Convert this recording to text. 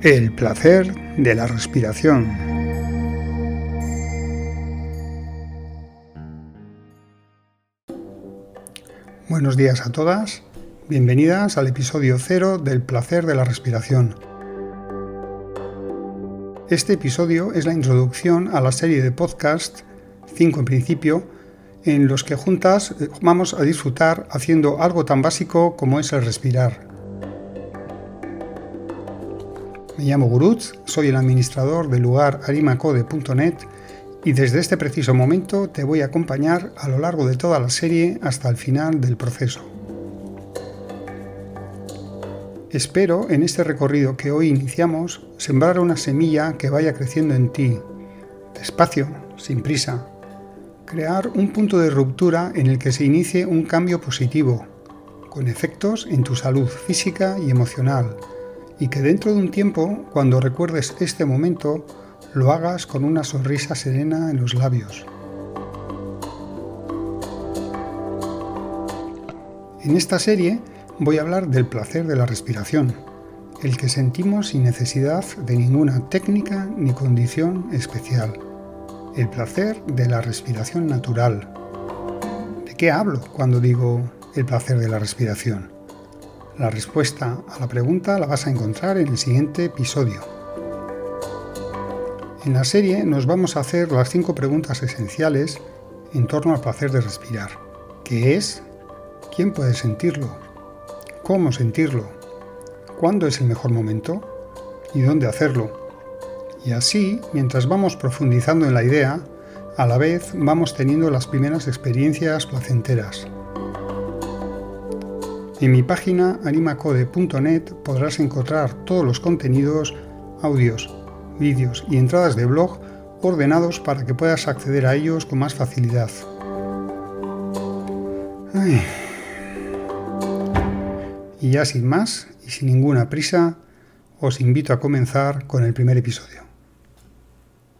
El placer de la respiración. Buenos días a todas, bienvenidas al episodio cero del placer de la respiración. Este episodio es la introducción a la serie de podcast, 5 en principio, en los que juntas eh, vamos a disfrutar haciendo algo tan básico como es el respirar. Me llamo Gurut, soy el administrador del lugar arimacode.net y desde este preciso momento te voy a acompañar a lo largo de toda la serie hasta el final del proceso. Espero en este recorrido que hoy iniciamos sembrar una semilla que vaya creciendo en ti, despacio, sin prisa. Crear un punto de ruptura en el que se inicie un cambio positivo, con efectos en tu salud física y emocional y que dentro de un tiempo, cuando recuerdes este momento, lo hagas con una sonrisa serena en los labios. En esta serie voy a hablar del placer de la respiración, el que sentimos sin necesidad de ninguna técnica ni condición especial. El placer de la respiración natural. ¿De qué hablo cuando digo el placer de la respiración? La respuesta a la pregunta la vas a encontrar en el siguiente episodio. En la serie nos vamos a hacer las cinco preguntas esenciales en torno al placer de respirar. ¿Qué es? ¿Quién puede sentirlo? ¿Cómo sentirlo? ¿Cuándo es el mejor momento? ¿Y dónde hacerlo? Y así, mientras vamos profundizando en la idea, a la vez vamos teniendo las primeras experiencias placenteras. En mi página animacode.net podrás encontrar todos los contenidos, audios, vídeos y entradas de blog ordenados para que puedas acceder a ellos con más facilidad. Y ya sin más y sin ninguna prisa, os invito a comenzar con el primer episodio.